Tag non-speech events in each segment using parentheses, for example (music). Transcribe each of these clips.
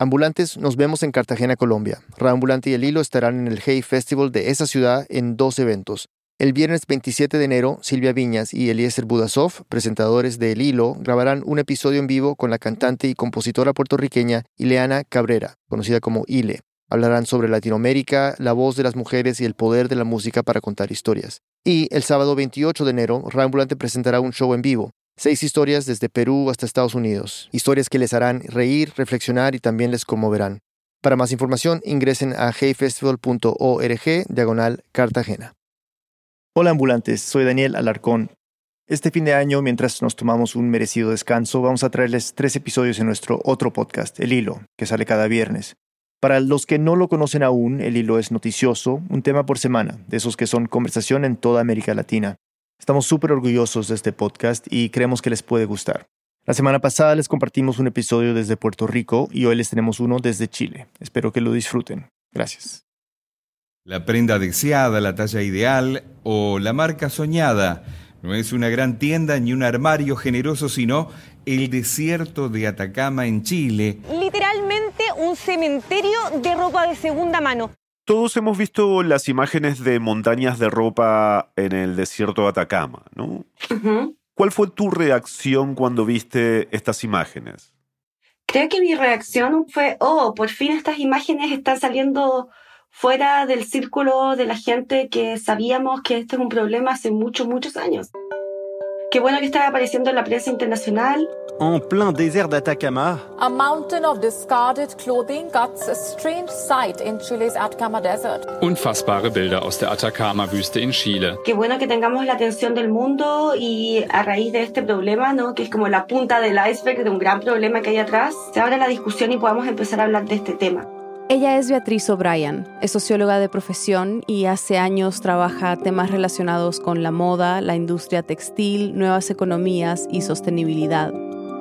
Ambulantes, nos vemos en Cartagena, Colombia. Raambulante y El Hilo estarán en el Hey Festival de esa ciudad en dos eventos. El viernes 27 de enero, Silvia Viñas y Eliezer Budasov, presentadores de El Hilo, grabarán un episodio en vivo con la cantante y compositora puertorriqueña Ileana Cabrera, conocida como Ile. Hablarán sobre Latinoamérica, la voz de las mujeres y el poder de la música para contar historias. Y el sábado 28 de enero, Raambulante presentará un show en vivo. Seis historias desde Perú hasta Estados Unidos. Historias que les harán reír, reflexionar y también les conmoverán. Para más información, ingresen a heyfestival.org diagonal Cartagena. Hola ambulantes, soy Daniel Alarcón. Este fin de año, mientras nos tomamos un merecido descanso, vamos a traerles tres episodios en nuestro otro podcast, El Hilo, que sale cada viernes. Para los que no lo conocen aún, El Hilo es noticioso, un tema por semana, de esos que son conversación en toda América Latina. Estamos súper orgullosos de este podcast y creemos que les puede gustar. La semana pasada les compartimos un episodio desde Puerto Rico y hoy les tenemos uno desde Chile. Espero que lo disfruten. Gracias. La prenda deseada, la talla ideal o la marca soñada no es una gran tienda ni un armario generoso, sino el desierto de Atacama en Chile. Literalmente un cementerio de ropa de segunda mano. Todos hemos visto las imágenes de montañas de ropa en el desierto de Atacama, ¿no? ¿Cuál fue tu reacción cuando viste estas imágenes? Creo que mi reacción fue, oh, por fin estas imágenes están saliendo fuera del círculo de la gente que sabíamos que este es un problema hace muchos, muchos años. Qué bueno que está apareciendo en la prensa internacional. En plein désert d'Atacama. A mountain of discarded clothing guts a strange sight in Chile's Atacama Desert. Unfassbare Bilder aus der Atacama-Wüste in Chile. Qué bueno que tengamos la atención del mundo y a raíz de este problema, ¿no? que es como la punta del iceberg de un gran problema que hay atrás, se abra la discusión y podamos empezar a hablar de este tema. Ella es Beatriz O'Brien, es socióloga de profesión y hace años trabaja temas relacionados con la moda, la industria textil, nuevas economías y sostenibilidad.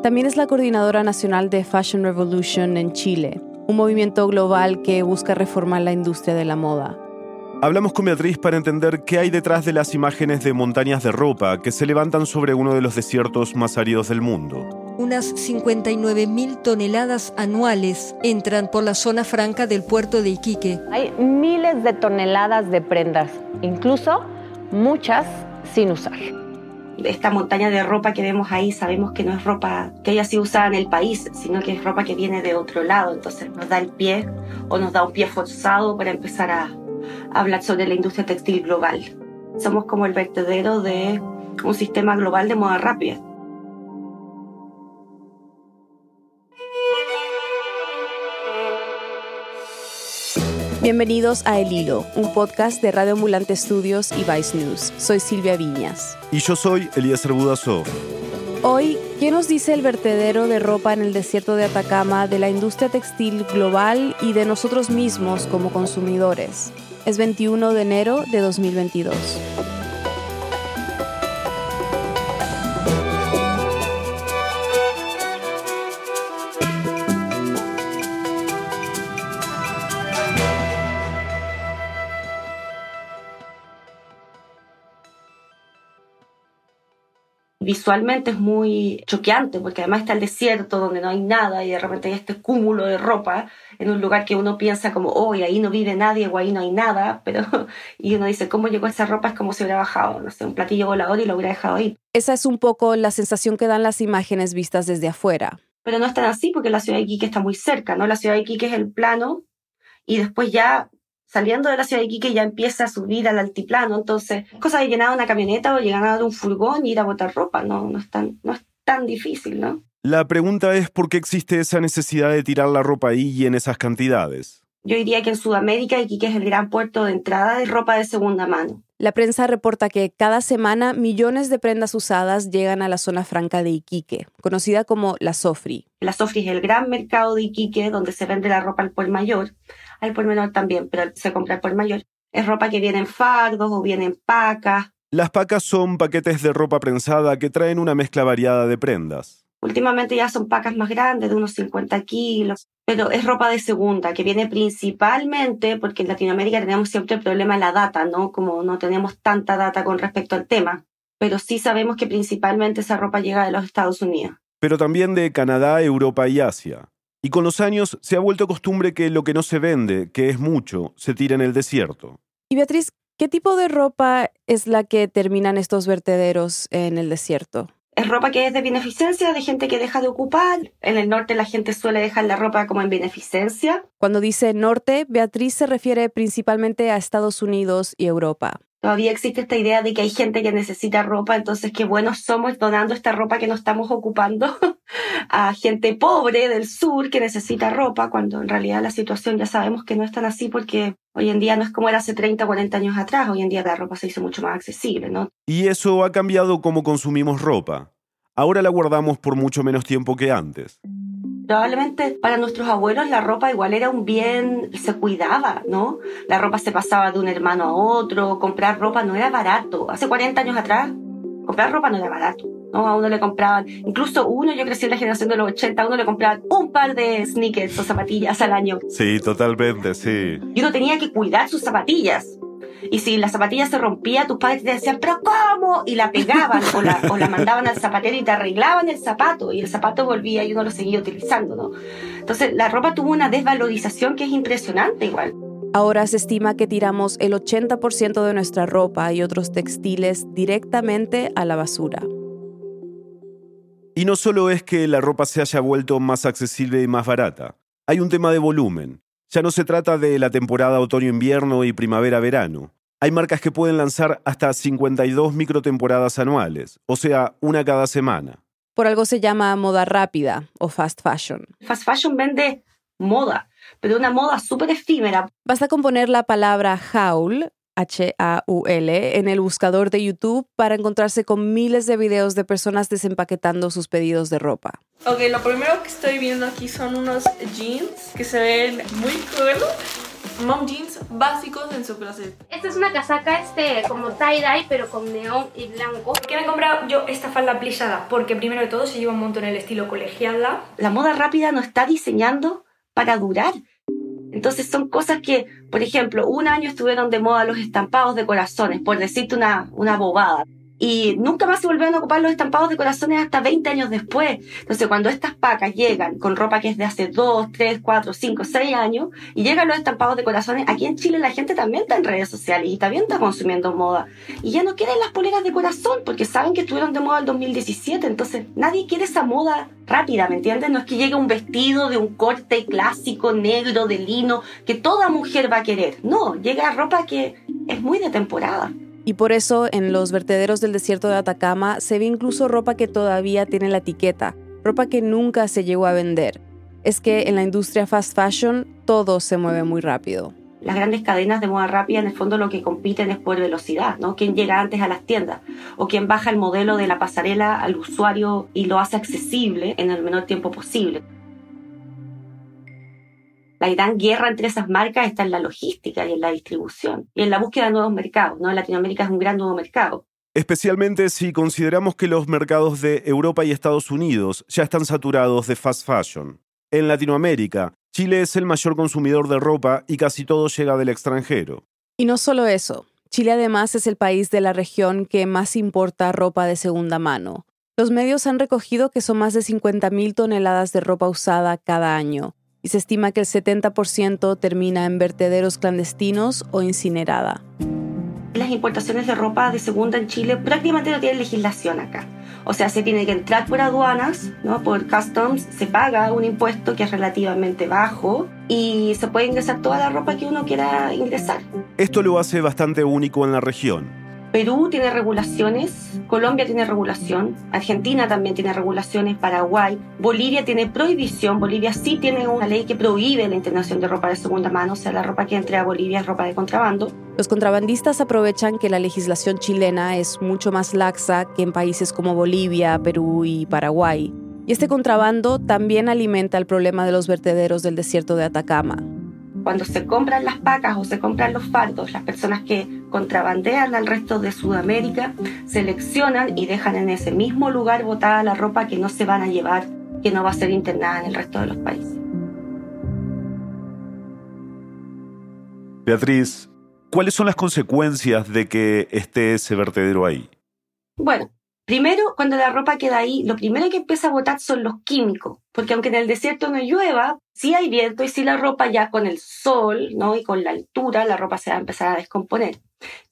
También es la coordinadora nacional de Fashion Revolution en Chile, un movimiento global que busca reformar la industria de la moda. Hablamos con Beatriz para entender qué hay detrás de las imágenes de montañas de ropa que se levantan sobre uno de los desiertos más áridos del mundo unas 59.000 toneladas anuales entran por la zona franca del puerto de Iquique. Hay miles de toneladas de prendas, incluso muchas sin usar. Esta montaña de ropa que vemos ahí sabemos que no es ropa que haya sido usada en el país, sino que es ropa que viene de otro lado. Entonces nos da el pie o nos da un pie forzado para empezar a hablar sobre la industria textil global. Somos como el vertedero de un sistema global de moda rápida. Bienvenidos a El Hilo, un podcast de Radio Ambulante Estudios y Vice News. Soy Silvia Viñas. Y yo soy Elías Budasov. Hoy, ¿qué nos dice el vertedero de ropa en el desierto de Atacama de la industria textil global y de nosotros mismos como consumidores? Es 21 de enero de 2022. Visualmente es muy choqueante, porque además está el desierto donde no hay nada y de repente hay este cúmulo de ropa en un lugar que uno piensa como, oh, ahí no vive nadie o ahí no hay nada, (laughs) pero y uno dice, ¿cómo llegó esa ropa? Es como si hubiera bajado, no sé, un platillo volador y lo hubiera dejado ahí. Esa es un poco la sensación que dan las imágenes vistas desde afuera. Pero no es tan así porque la ciudad de Iquique está muy cerca, ¿no? La ciudad de Iquique es el plano y después ya saliendo de la ciudad de Iquique ya empieza a subir al altiplano, entonces cosa de llenar una camioneta o llegar a un furgón y ir a botar ropa, no, no, es tan, no es tan difícil, ¿no? La pregunta es por qué existe esa necesidad de tirar la ropa ahí y en esas cantidades. Yo diría que en Sudamérica Iquique es el gran puerto de entrada de ropa de segunda mano. La prensa reporta que cada semana millones de prendas usadas llegan a la zona franca de Iquique, conocida como la Sofri. La Sofri es el gran mercado de Iquique donde se vende la ropa al por mayor al por menor también, pero se compra por mayor. Es ropa que viene en fardos o viene en pacas. Las pacas son paquetes de ropa prensada que traen una mezcla variada de prendas. Últimamente ya son pacas más grandes, de unos 50 kilos, pero es ropa de segunda, que viene principalmente porque en Latinoamérica tenemos siempre el problema de la data, ¿no? Como no tenemos tanta data con respecto al tema, pero sí sabemos que principalmente esa ropa llega de los Estados Unidos. Pero también de Canadá, Europa y Asia. Y con los años se ha vuelto costumbre que lo que no se vende, que es mucho, se tira en el desierto. Y Beatriz, ¿qué tipo de ropa es la que terminan estos vertederos en el desierto? Es ropa que es de beneficencia, de gente que deja de ocupar. En el norte la gente suele dejar la ropa como en beneficencia. Cuando dice norte, Beatriz se refiere principalmente a Estados Unidos y Europa. Todavía existe esta idea de que hay gente que necesita ropa, entonces qué buenos somos donando esta ropa que no estamos ocupando (laughs) a gente pobre del sur que necesita ropa, cuando en realidad la situación ya sabemos que no es tan así porque hoy en día no es como era hace 30 o 40 años atrás, hoy en día la ropa se hizo mucho más accesible, ¿no? Y eso ha cambiado cómo consumimos ropa. Ahora la guardamos por mucho menos tiempo que antes probablemente para nuestros abuelos la ropa igual era un bien, se cuidaba, ¿no? La ropa se pasaba de un hermano a otro, comprar ropa no era barato. Hace 40 años atrás, comprar ropa no era barato. ¿no? A uno le compraban, incluso uno, yo crecí en la generación de los 80, a uno le compraban un par de sneakers o zapatillas al año. Sí, totalmente, sí. Y uno tenía que cuidar sus zapatillas. Y si la zapatilla se rompía, tus padres te decían, ¿pero cómo? Y la pegaban o la, o la mandaban al zapatero y te arreglaban el zapato. Y el zapato volvía y uno lo seguía utilizando, ¿no? Entonces, la ropa tuvo una desvalorización que es impresionante igual. Ahora se estima que tiramos el 80% de nuestra ropa y otros textiles directamente a la basura. Y no solo es que la ropa se haya vuelto más accesible y más barata, hay un tema de volumen. Ya no se trata de la temporada otoño-invierno y primavera-verano. Hay marcas que pueden lanzar hasta 52 microtemporadas anuales, o sea, una cada semana. Por algo se llama moda rápida o fast fashion. Fast fashion vende moda, pero una moda súper efímera. Basta con poner la palabra haul H-A-U-L, en el buscador de YouTube para encontrarse con miles de videos de personas desempaquetando sus pedidos de ropa. Ok, lo primero que estoy viendo aquí son unos jeans que se ven muy cool. Mom jeans básicos en su closet. Esta es una casaca este como tie-dye pero con neón y blanco. ¿Por qué me he comprado yo esta falda plisada? Porque primero de todo se lleva un montón el estilo colegiala. La moda rápida no está diseñando para durar. Entonces son cosas que, por ejemplo, un año estuvieron de moda los estampados de corazones, por decirte una, una bobada y nunca más se volvieron a ocupar los estampados de corazones hasta 20 años después. Entonces, cuando estas pacas llegan con ropa que es de hace 2, 3, 4, 5, 6 años y llegan los estampados de corazones, aquí en Chile la gente también está en redes sociales y también está consumiendo moda. Y ya no quieren las poleras de corazón porque saben que estuvieron de moda el 2017. Entonces, nadie quiere esa moda rápida, ¿me entiendes? No es que llegue un vestido de un corte clásico negro de lino que toda mujer va a querer. No, llega ropa que es muy de temporada. Y por eso en los vertederos del desierto de Atacama se ve incluso ropa que todavía tiene la etiqueta, ropa que nunca se llegó a vender. Es que en la industria fast fashion todo se mueve muy rápido. Las grandes cadenas de moda rápida en el fondo lo que compiten es por velocidad, ¿no? Quién llega antes a las tiendas o quién baja el modelo de la pasarela al usuario y lo hace accesible en el menor tiempo posible. La gran guerra entre esas marcas está en la logística y en la distribución y en la búsqueda de nuevos mercados. ¿no? Latinoamérica es un gran nuevo mercado. Especialmente si consideramos que los mercados de Europa y Estados Unidos ya están saturados de fast fashion. En Latinoamérica, Chile es el mayor consumidor de ropa y casi todo llega del extranjero. Y no solo eso, Chile además es el país de la región que más importa ropa de segunda mano. Los medios han recogido que son más de 50.000 toneladas de ropa usada cada año, y se estima que el 70% termina en vertederos clandestinos o incinerada. Las importaciones de ropa de segunda en Chile prácticamente no tienen legislación acá. O sea, se tiene que entrar por aduanas, ¿no? por customs, se paga un impuesto que es relativamente bajo y se puede ingresar toda la ropa que uno quiera ingresar. Esto lo hace bastante único en la región Perú tiene regulaciones, Colombia tiene regulación, Argentina también tiene regulaciones, Paraguay, Bolivia tiene prohibición, Bolivia sí tiene una ley que prohíbe la internación de ropa de segunda mano, o sea, la ropa que entre a Bolivia es ropa de contrabando. Los contrabandistas aprovechan que la legislación chilena es mucho más laxa que en países como Bolivia, Perú y Paraguay. Y este contrabando también alimenta el problema de los vertederos del desierto de Atacama cuando se compran las pacas o se compran los fardos, las personas que contrabandean al resto de Sudamérica seleccionan y dejan en ese mismo lugar botada la ropa que no se van a llevar, que no va a ser internada en el resto de los países. Beatriz, ¿cuáles son las consecuencias de que esté ese vertedero ahí? Bueno, Primero, cuando la ropa queda ahí, lo primero que empieza a botar son los químicos, porque aunque en el desierto no llueva, sí hay viento y sí la ropa ya con el sol, ¿no? Y con la altura, la ropa se va a empezar a descomponer.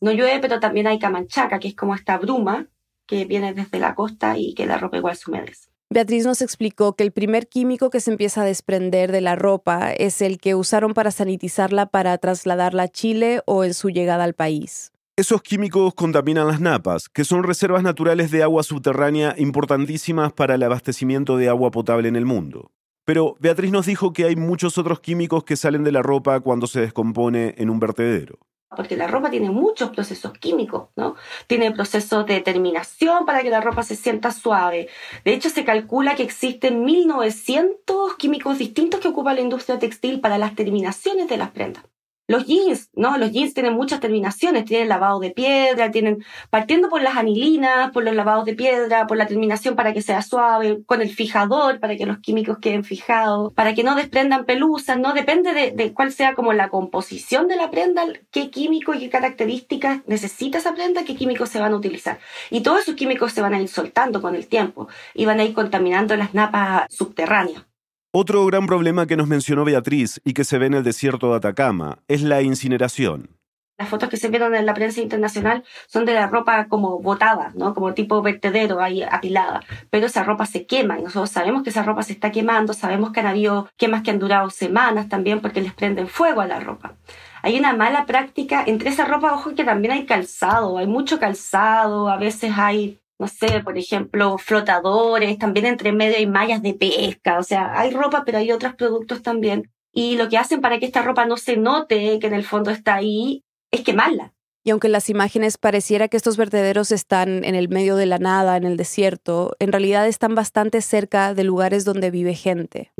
No llueve, pero también hay camanchaca, que es como esta bruma que viene desde la costa y que la ropa igual se humedece. Beatriz nos explicó que el primer químico que se empieza a desprender de la ropa es el que usaron para sanitizarla para trasladarla a Chile o en su llegada al país. Esos químicos contaminan las napas, que son reservas naturales de agua subterránea importantísimas para el abastecimiento de agua potable en el mundo. Pero Beatriz nos dijo que hay muchos otros químicos que salen de la ropa cuando se descompone en un vertedero porque la ropa tiene muchos procesos químicos, ¿no? Tiene procesos de terminación para que la ropa se sienta suave. De hecho, se calcula que existen 1900 químicos distintos que ocupa la industria textil para las terminaciones de las prendas. Los jeans, ¿no? Los jeans tienen muchas terminaciones, tienen lavado de piedra, tienen, partiendo por las anilinas, por los lavados de piedra, por la terminación para que sea suave, con el fijador para que los químicos queden fijados, para que no desprendan pelusas, ¿no? Depende de, de cuál sea como la composición de la prenda, qué químico y qué características necesita esa prenda, qué químicos se van a utilizar. Y todos esos químicos se van a ir soltando con el tiempo y van a ir contaminando las napas subterráneas. Otro gran problema que nos mencionó Beatriz y que se ve en el desierto de Atacama es la incineración. Las fotos que se vieron en la prensa internacional son de la ropa como botada, ¿no? Como tipo vertedero ahí apilada. Pero esa ropa se quema y nosotros sabemos que esa ropa se está quemando, sabemos que han habido quemas que han durado semanas también porque les prenden fuego a la ropa. Hay una mala práctica entre esa ropa, ojo que también hay calzado, hay mucho calzado, a veces hay no sé, por ejemplo, flotadores, también entre medio hay mallas de pesca, o sea, hay ropa, pero hay otros productos también. Y lo que hacen para que esta ropa no se note que en el fondo está ahí es quemarla. Y aunque las imágenes pareciera que estos vertederos están en el medio de la nada, en el desierto, en realidad están bastante cerca de lugares donde vive gente.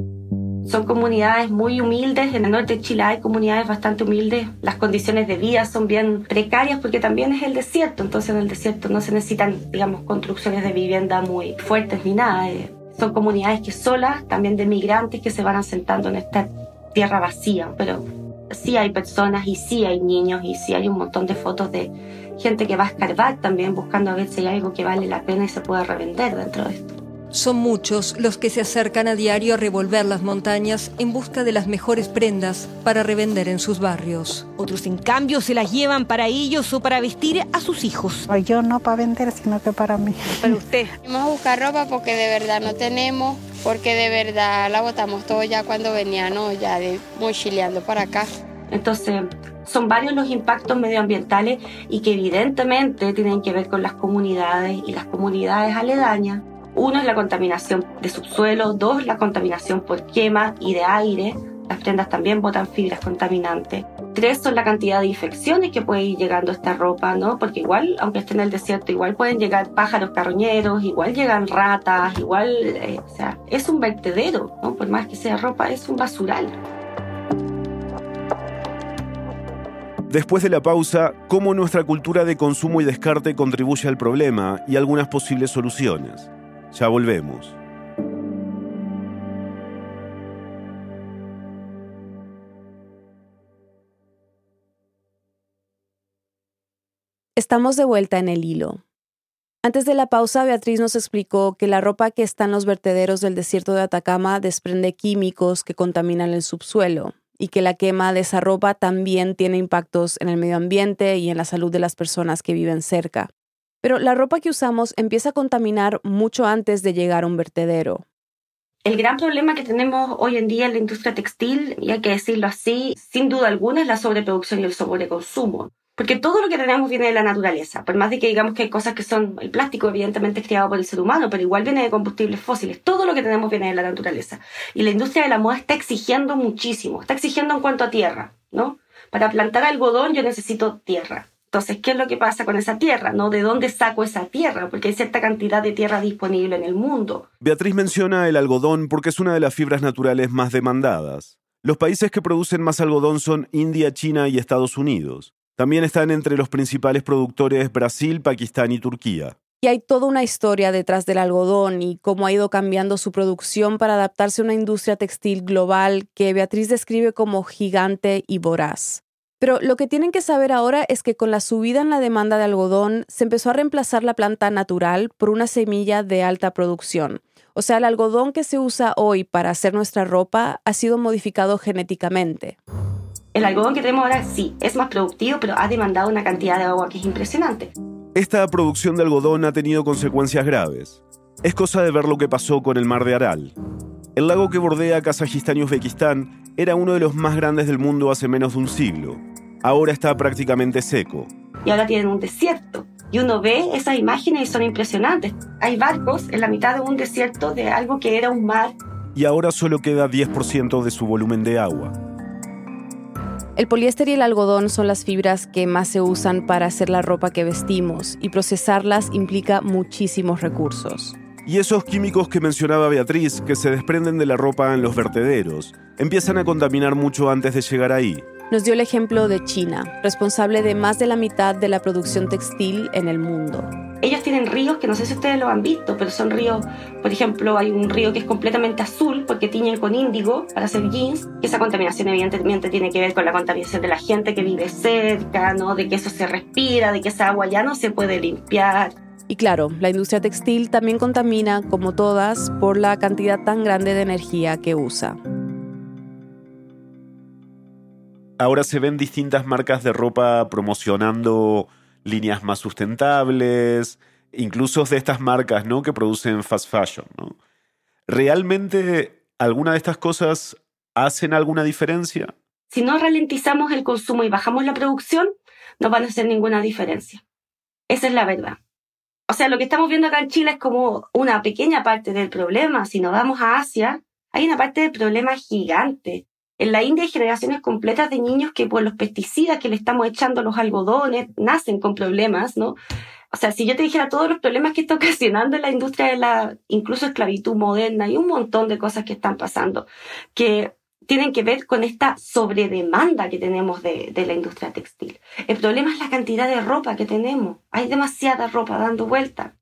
Son comunidades muy humildes, en el norte de Chile hay comunidades bastante humildes, las condiciones de vida son bien precarias porque también es el desierto, entonces en el desierto no se necesitan, digamos, construcciones de vivienda muy fuertes ni nada. Eh, son comunidades que solas, también de migrantes que se van asentando en esta tierra vacía, pero sí hay personas y sí hay niños y sí hay un montón de fotos de gente que va a escarbar también buscando a ver si hay algo que vale la pena y se puede revender dentro de esto. Son muchos los que se acercan a diario a revolver las montañas en busca de las mejores prendas para revender en sus barrios. Otros, en cambio, se las llevan para ellos o para vestir a sus hijos. Yo no para vender, sino que para mí. Para usted. (laughs) Vamos a buscar ropa porque de verdad no tenemos, porque de verdad la botamos todo ya cuando veníamos ya de mochileando para acá. Entonces, son varios los impactos medioambientales y que evidentemente tienen que ver con las comunidades y las comunidades aledañas uno es la contaminación de subsuelo, dos la contaminación por quema y de aire. Las prendas también botan fibras contaminantes. Tres son la cantidad de infecciones que puede ir llegando esta ropa, ¿no? Porque igual, aunque esté en el desierto, igual pueden llegar pájaros carroñeros, igual llegan ratas, igual, eh, o sea, es un vertedero, ¿no? Por más que sea ropa, es un basural. Después de la pausa, cómo nuestra cultura de consumo y descarte contribuye al problema y algunas posibles soluciones. Ya volvemos. Estamos de vuelta en el hilo. Antes de la pausa, Beatriz nos explicó que la ropa que está en los vertederos del desierto de Atacama desprende químicos que contaminan el subsuelo y que la quema de esa ropa también tiene impactos en el medio ambiente y en la salud de las personas que viven cerca. Pero la ropa que usamos empieza a contaminar mucho antes de llegar a un vertedero. El gran problema que tenemos hoy en día en la industria textil, y hay que decirlo así, sin duda alguna es la sobreproducción y el sobreconsumo. Porque todo lo que tenemos viene de la naturaleza. Por más de que digamos que hay cosas que son el plástico, evidentemente es creado por el ser humano, pero igual viene de combustibles fósiles. Todo lo que tenemos viene de la naturaleza. Y la industria de la moda está exigiendo muchísimo. Está exigiendo en cuanto a tierra, ¿no? Para plantar algodón yo necesito tierra. Entonces, ¿qué es lo que pasa con esa tierra? ¿No? ¿De dónde saco esa tierra? Porque hay cierta cantidad de tierra disponible en el mundo. Beatriz menciona el algodón porque es una de las fibras naturales más demandadas. Los países que producen más algodón son India, China y Estados Unidos. También están entre los principales productores Brasil, Pakistán y Turquía. Y hay toda una historia detrás del algodón y cómo ha ido cambiando su producción para adaptarse a una industria textil global que Beatriz describe como gigante y voraz. Pero lo que tienen que saber ahora es que con la subida en la demanda de algodón se empezó a reemplazar la planta natural por una semilla de alta producción. O sea, el algodón que se usa hoy para hacer nuestra ropa ha sido modificado genéticamente. El algodón que tenemos ahora sí, es más productivo, pero ha demandado una cantidad de agua que es impresionante. Esta producción de algodón ha tenido consecuencias graves. Es cosa de ver lo que pasó con el mar de Aral. El lago que bordea Kazajistán y Uzbekistán era uno de los más grandes del mundo hace menos de un siglo. Ahora está prácticamente seco. Y ahora tienen un desierto. Y uno ve esas imágenes y son impresionantes. Hay barcos en la mitad de un desierto de algo que era un mar. Y ahora solo queda 10% de su volumen de agua. El poliéster y el algodón son las fibras que más se usan para hacer la ropa que vestimos y procesarlas implica muchísimos recursos. Y esos químicos que mencionaba Beatriz, que se desprenden de la ropa en los vertederos, empiezan a contaminar mucho antes de llegar ahí. Nos dio el ejemplo de China, responsable de más de la mitad de la producción textil en el mundo ellos tienen ríos que no sé si ustedes lo han visto, pero son ríos, por ejemplo, hay un río que es completamente azul porque tiñen con índigo para hacer jeans. Esa contaminación evidentemente tiene que ver con la contaminación de la gente que vive cerca, ¿no? De que eso se respira, de que esa agua ya no se puede limpiar. Y claro, la industria textil también contamina, como todas, por la cantidad tan grande de energía que usa. Ahora se ven distintas marcas de ropa promocionando líneas más sustentables, incluso de estas marcas ¿no? que producen fast fashion. ¿no? ¿Realmente alguna de estas cosas hacen alguna diferencia? Si no ralentizamos el consumo y bajamos la producción, no van a hacer ninguna diferencia. Esa es la verdad. O sea, lo que estamos viendo acá en Chile es como una pequeña parte del problema. Si nos vamos a Asia, hay una parte del problema gigante. En la India hay generaciones completas de niños que por los pesticidas que le estamos echando los algodones nacen con problemas, ¿no? O sea, si yo te dijera todos los problemas que está ocasionando en la industria de la incluso esclavitud moderna y un montón de cosas que están pasando que tienen que ver con esta sobredemanda que tenemos de, de la industria textil. El problema es la cantidad de ropa que tenemos. Hay demasiada ropa dando vuelta.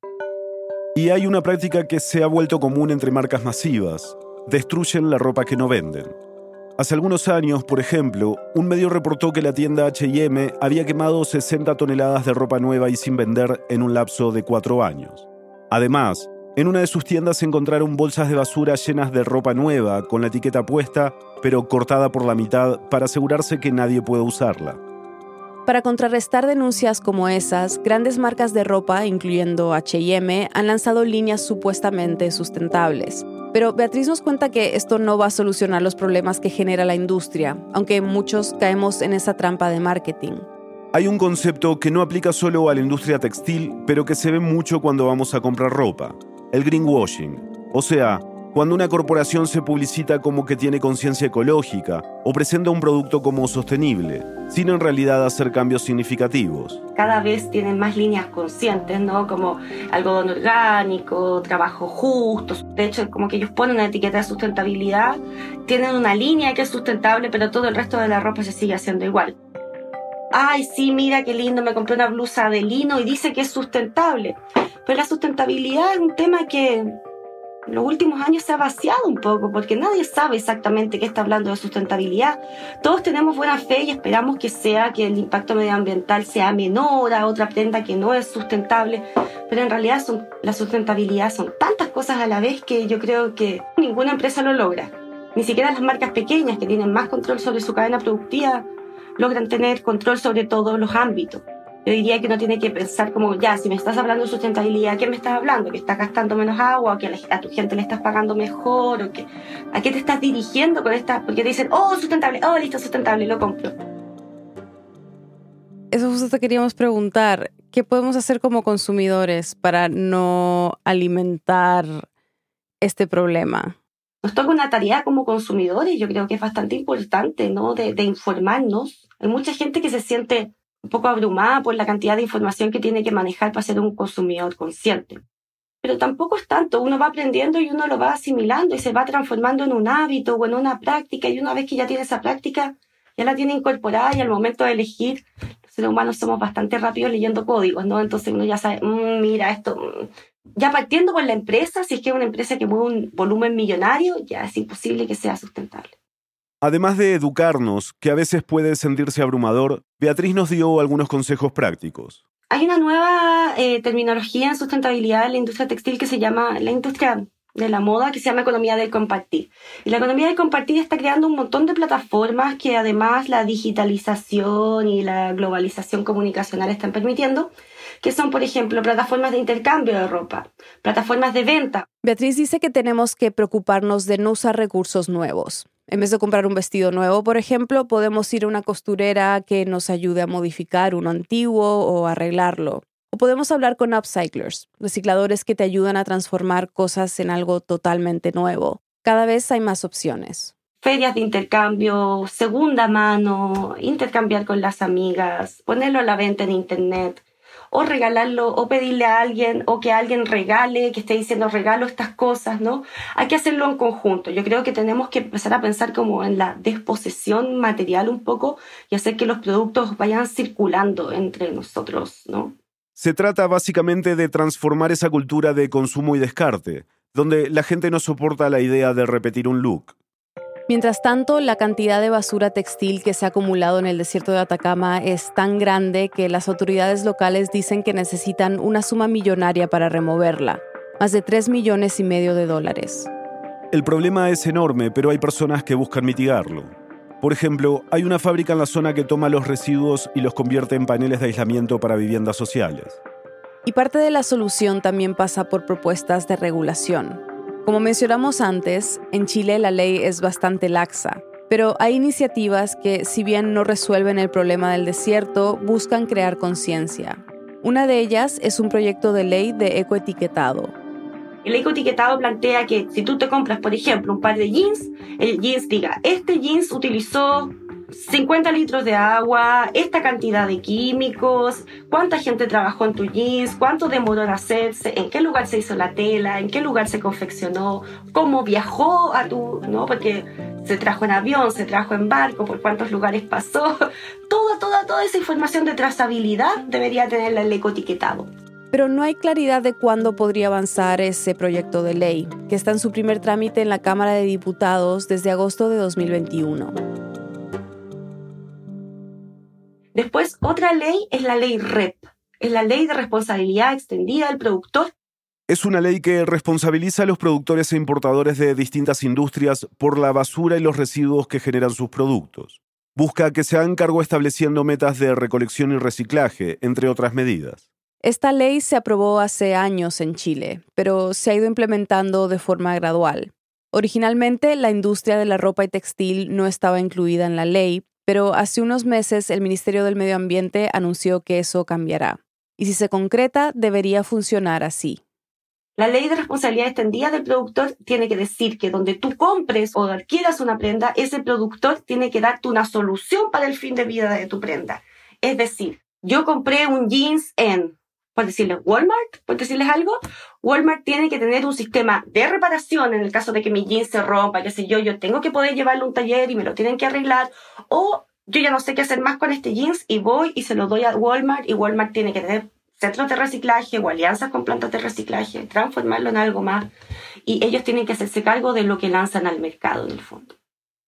Y hay una práctica que se ha vuelto común entre marcas masivas. Destruyen la ropa que no venden. Hace algunos años, por ejemplo, un medio reportó que la tienda HM había quemado 60 toneladas de ropa nueva y sin vender en un lapso de cuatro años. Además, en una de sus tiendas se encontraron bolsas de basura llenas de ropa nueva, con la etiqueta puesta, pero cortada por la mitad para asegurarse que nadie puede usarla. Para contrarrestar denuncias como esas, grandes marcas de ropa, incluyendo HM, han lanzado líneas supuestamente sustentables. Pero Beatriz nos cuenta que esto no va a solucionar los problemas que genera la industria, aunque muchos caemos en esa trampa de marketing. Hay un concepto que no aplica solo a la industria textil, pero que se ve mucho cuando vamos a comprar ropa, el greenwashing. O sea, cuando una corporación se publicita como que tiene conciencia ecológica o presenta un producto como sostenible, sin en realidad hacer cambios significativos. Cada vez tienen más líneas conscientes, ¿no? Como algodón orgánico, trabajo justo. De hecho, como que ellos ponen una etiqueta de sustentabilidad, tienen una línea que es sustentable, pero todo el resto de la ropa se sigue haciendo igual. Ay, sí, mira qué lindo, me compré una blusa de lino y dice que es sustentable. Pero la sustentabilidad es un tema que en los últimos años se ha vaciado un poco porque nadie sabe exactamente qué está hablando de sustentabilidad. Todos tenemos buena fe y esperamos que sea que el impacto medioambiental sea menor a otra prenda que no es sustentable, pero en realidad son, la sustentabilidad son tantas cosas a la vez que yo creo que ninguna empresa lo logra. Ni siquiera las marcas pequeñas que tienen más control sobre su cadena productiva logran tener control sobre todos los ámbitos. Yo diría que uno tiene que pensar como, ya, si me estás hablando de sustentabilidad, ¿qué me estás hablando? ¿Que estás gastando menos agua? ¿O que a, tu gente le estás pagando mejor? ¿O que, a qué te estás dirigiendo con esta? Porque te dicen, oh, sustentable, oh, listo, sustentable, lo compro. Eso justo te queríamos preguntar, ¿qué podemos hacer como consumidores para no alimentar este problema? Nos toca una tarea como consumidores, yo creo que es bastante importante, ¿no? De, de informarnos. Hay mucha gente que se siente un poco abrumada por la cantidad de información que tiene que manejar para ser un consumidor consciente. Pero tampoco es tanto, uno va aprendiendo y uno lo va asimilando y se va transformando en un hábito o en una práctica y una vez que ya tiene esa práctica, ya la tiene incorporada y al momento de elegir, los seres humanos somos bastante rápidos leyendo códigos, ¿no? Entonces uno ya sabe, mm, mira esto, mm". Ya partiendo por la empresa, si es que es una empresa que mueve un volumen millonario, ya es imposible que sea sustentable. Además de educarnos, que a veces puede sentirse abrumador, Beatriz nos dio algunos consejos prácticos. Hay una nueva eh, terminología en sustentabilidad en la industria textil que se llama la industria de la moda que se llama economía del compartir. Y la economía del compartir está creando un montón de plataformas que además la digitalización y la globalización comunicacional están permitiendo, que son, por ejemplo, plataformas de intercambio de ropa, plataformas de venta. Beatriz dice que tenemos que preocuparnos de no usar recursos nuevos. En vez de comprar un vestido nuevo, por ejemplo, podemos ir a una costurera que nos ayude a modificar uno antiguo o arreglarlo. O podemos hablar con upcyclers, recicladores que te ayudan a transformar cosas en algo totalmente nuevo. Cada vez hay más opciones. Ferias de intercambio, segunda mano, intercambiar con las amigas, ponerlo a la venta en internet, o regalarlo, o pedirle a alguien, o que alguien regale, que esté diciendo regalo estas cosas, ¿no? Hay que hacerlo en conjunto. Yo creo que tenemos que empezar a pensar como en la desposesión material un poco y hacer que los productos vayan circulando entre nosotros, ¿no? Se trata básicamente de transformar esa cultura de consumo y descarte, donde la gente no soporta la idea de repetir un look. Mientras tanto, la cantidad de basura textil que se ha acumulado en el desierto de Atacama es tan grande que las autoridades locales dicen que necesitan una suma millonaria para removerla, más de 3 millones y medio de dólares. El problema es enorme, pero hay personas que buscan mitigarlo. Por ejemplo, hay una fábrica en la zona que toma los residuos y los convierte en paneles de aislamiento para viviendas sociales. Y parte de la solución también pasa por propuestas de regulación. Como mencionamos antes, en Chile la ley es bastante laxa, pero hay iniciativas que, si bien no resuelven el problema del desierto, buscan crear conciencia. Una de ellas es un proyecto de ley de ecoetiquetado, el ecoetiquetado plantea que si tú te compras, por ejemplo, un par de jeans, el jeans diga, este jeans utilizó 50 litros de agua, esta cantidad de químicos, cuánta gente trabajó en tu jeans, cuánto demoró en hacerse, en qué lugar se hizo la tela, en qué lugar se confeccionó, cómo viajó a tu, ¿no? Porque se trajo en avión, se trajo en barco, por cuántos lugares pasó. (laughs) Toda, toda, toda esa información de trazabilidad debería tener el ecoetiquetado pero no hay claridad de cuándo podría avanzar ese proyecto de ley, que está en su primer trámite en la Cámara de Diputados desde agosto de 2021. Después, otra ley es la ley REP, es la ley de responsabilidad extendida del productor. Es una ley que responsabiliza a los productores e importadores de distintas industrias por la basura y los residuos que generan sus productos. Busca que se hagan cargo estableciendo metas de recolección y reciclaje, entre otras medidas. Esta ley se aprobó hace años en Chile, pero se ha ido implementando de forma gradual. Originalmente, la industria de la ropa y textil no estaba incluida en la ley, pero hace unos meses el Ministerio del Medio Ambiente anunció que eso cambiará. Y si se concreta, debería funcionar así. La ley de responsabilidad extendida del productor tiene que decir que donde tú compres o adquieras una prenda, ese productor tiene que darte una solución para el fin de vida de tu prenda. Es decir, yo compré un jeans en por decirles Walmart, por decirles algo, Walmart tiene que tener un sistema de reparación en el caso de que mi jeans se rompa, qué sé yo, yo tengo que poder llevarlo a un taller y me lo tienen que arreglar, o yo ya no sé qué hacer más con este jeans y voy y se lo doy a Walmart y Walmart tiene que tener centros de reciclaje o alianzas con plantas de reciclaje, transformarlo en algo más y ellos tienen que hacerse cargo de lo que lanzan al mercado en el fondo.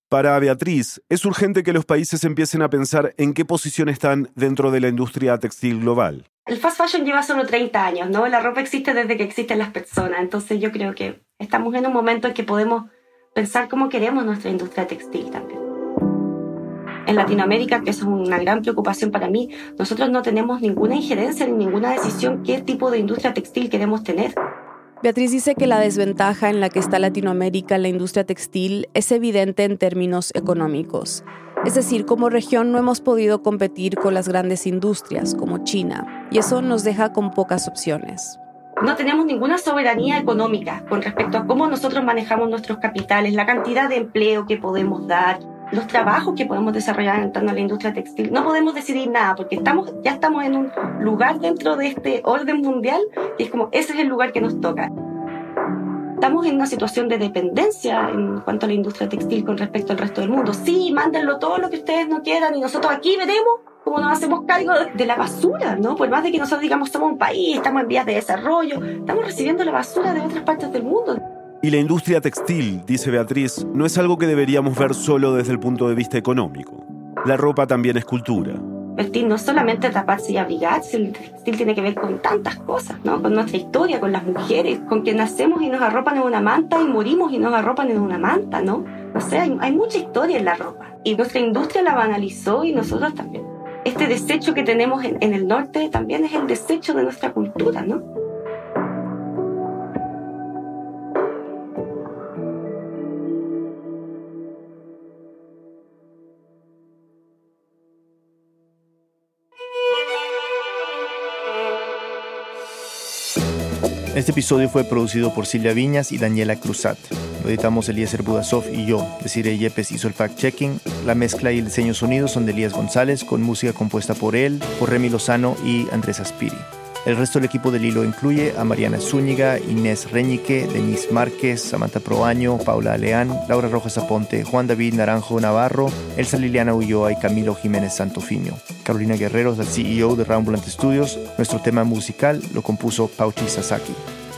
Para Beatriz, es urgente que los países empiecen a pensar en qué posición están dentro de la industria textil global. El fast fashion lleva solo 30 años, ¿no? La ropa existe desde que existen las personas, entonces yo creo que estamos en un momento en que podemos pensar cómo queremos nuestra industria textil también. En Latinoamérica, que es una gran preocupación para mí, nosotros no tenemos ninguna injerencia ni ninguna decisión qué tipo de industria textil queremos tener. Beatriz dice que la desventaja en la que está Latinoamérica en la industria textil es evidente en términos económicos. Es decir, como región no hemos podido competir con las grandes industrias como China, y eso nos deja con pocas opciones. No tenemos ninguna soberanía económica con respecto a cómo nosotros manejamos nuestros capitales, la cantidad de empleo que podemos dar, los trabajos que podemos desarrollar en la industria textil. No podemos decidir nada porque estamos, ya estamos en un lugar dentro de este orden mundial y es como ese es el lugar que nos toca estamos en una situación de dependencia en cuanto a la industria textil con respecto al resto del mundo. Sí, mándenlo todo lo que ustedes no quieran y nosotros aquí veremos cómo nos hacemos cargo de la basura, ¿no? Por más de que nosotros digamos somos un país, estamos en vías de desarrollo, estamos recibiendo la basura de otras partes del mundo. Y la industria textil, dice Beatriz, no es algo que deberíamos ver solo desde el punto de vista económico. La ropa también es cultura. Vestir no solamente taparse y abrigarse, el textil tiene que ver con tantas cosas, ¿no? Con nuestra historia, con las mujeres, con que nacemos y nos arropan en una manta y morimos y nos arropan en una manta, ¿no? No sé, hay, hay mucha historia en la ropa. Y nuestra industria la banalizó y nosotros también. Este desecho que tenemos en, en el norte también es el desecho de nuestra cultura, ¿no? Este episodio fue producido por Silvia Viñas y Daniela Cruzat. Lo editamos Eliezer Budasov y yo. Desiree Yepes hizo el fact-checking. La mezcla y el diseño sonido son de Elías González, con música compuesta por él, por Remy Lozano y Andrés Aspiri. El resto del equipo del hilo incluye a Mariana Zúñiga, Inés Reñique, Denise Márquez, Samantha Proaño, Paula Aleán, Laura Rojas Aponte, Juan David Naranjo Navarro, Elsa Liliana Ulloa y Camilo Jiménez Santofimio. Carolina Guerrero es la CEO de Rambulante Studios. Nuestro tema musical lo compuso Pauchi Sasaki.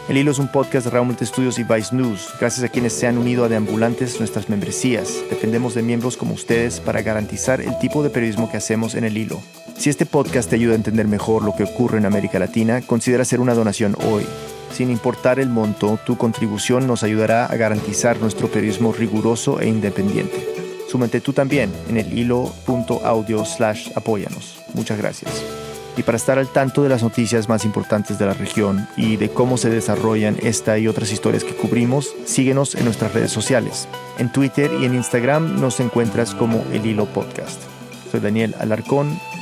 El Hilo es un podcast de Raumult Studios y Vice News. Gracias a quienes se han unido a Deambulantes nuestras membresías. Dependemos de miembros como ustedes para garantizar el tipo de periodismo que hacemos en El Hilo. Si este podcast te ayuda a entender mejor lo que ocurre en América Latina, considera hacer una donación hoy. Sin importar el monto, tu contribución nos ayudará a garantizar nuestro periodismo riguroso e independiente. Súmate tú también en el hilo.audio slash apóyanos. Muchas gracias. Y para estar al tanto de las noticias más importantes de la región y de cómo se desarrollan esta y otras historias que cubrimos, síguenos en nuestras redes sociales. En Twitter y en Instagram nos encuentras como El Hilo Podcast. Soy Daniel Alarcón,